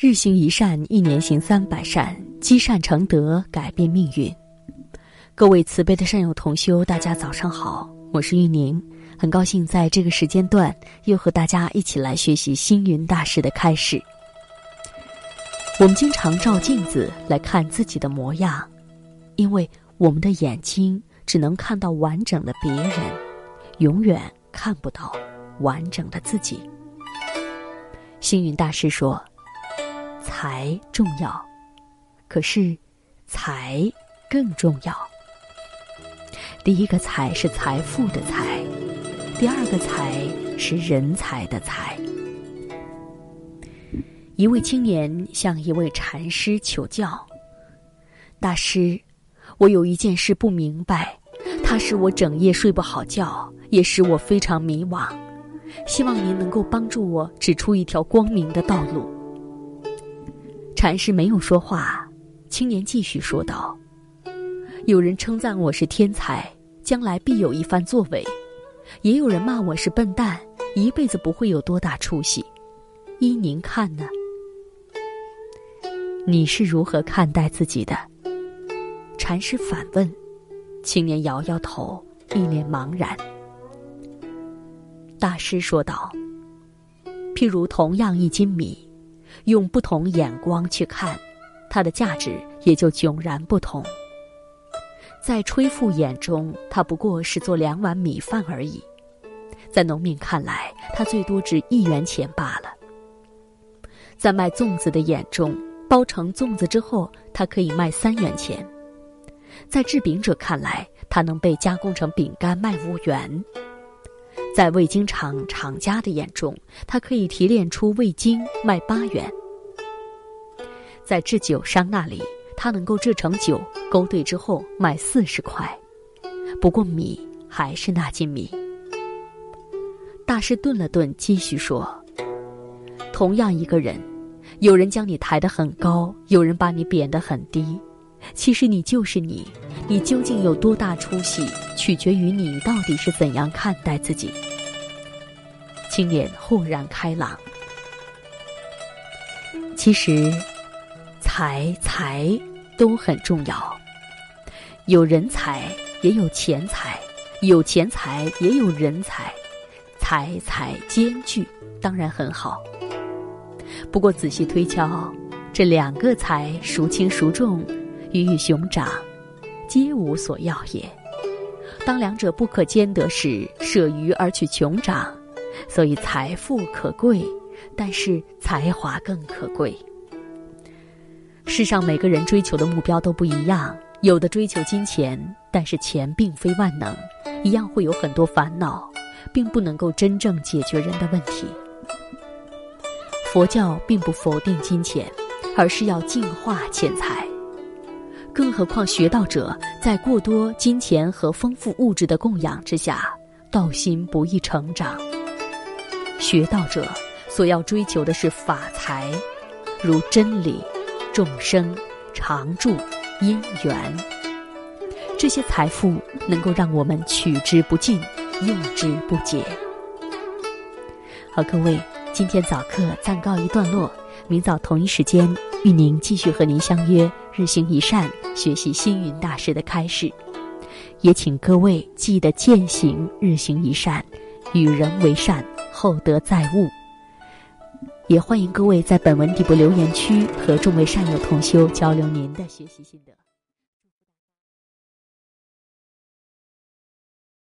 日行一善，一年行三百善，积善成德，改变命运。各位慈悲的善友同修，大家早上好，我是玉宁，很高兴在这个时间段又和大家一起来学习星云大师的开示。我们经常照镜子来看自己的模样，因为我们的眼睛只能看到完整的别人，永远看不到完整的自己。星云大师说。财重要，可是财更重要。第一个财是财富的财，第二个财是人才的财。一位青年向一位禅师求教：“大师，我有一件事不明白，它使我整夜睡不好觉，也使我非常迷惘。希望您能够帮助我指出一条光明的道路。”禅师没有说话，青年继续说道：“有人称赞我是天才，将来必有一番作为；也有人骂我是笨蛋，一辈子不会有多大出息。依您看呢？你是如何看待自己的？”禅师反问，青年摇摇头，一脸茫然。大师说道：“譬如同样一斤米。”用不同眼光去看，它的价值也就迥然不同。在吹富眼中，它不过是做两碗米饭而已；在农民看来，它最多值一元钱罢了。在卖粽子的眼中，包成粽子之后，它可以卖三元钱；在制饼者看来，它能被加工成饼干卖五元；在味精厂厂家的眼中，它可以提炼出味精卖八元。在制酒商那里，他能够制成酒，勾兑之后卖四十块。不过米还是那斤米。大师顿了顿，继续说：“同样一个人，有人将你抬得很高，有人把你贬得很低。其实你就是你，你究竟有多大出息，取决于你到底是怎样看待自己。”青年豁然开朗。其实。财财都很重要，有人才也有钱财，有钱财也有人才，财财兼具当然很好。不过仔细推敲，这两个财孰轻孰重，鱼与熊掌，皆无所要也。当两者不可兼得时，舍鱼而取熊掌，所以财富可贵，但是才华更可贵。世上每个人追求的目标都不一样，有的追求金钱，但是钱并非万能，一样会有很多烦恼，并不能够真正解决人的问题。佛教并不否定金钱，而是要净化钱财。更何况学道者在过多金钱和丰富物质的供养之下，道心不易成长。学道者所要追求的是法财，如真理。众生常住因缘，这些财富能够让我们取之不尽，用之不竭。好，各位，今天早课暂告一段落，明早同一时间，与您继续和您相约日行一善，学习星云大师的开示。也请各位记得践行日行一善，与人为善，厚德载物。也欢迎各位在本文底部留言区和众位善友同修交流您的学习心得。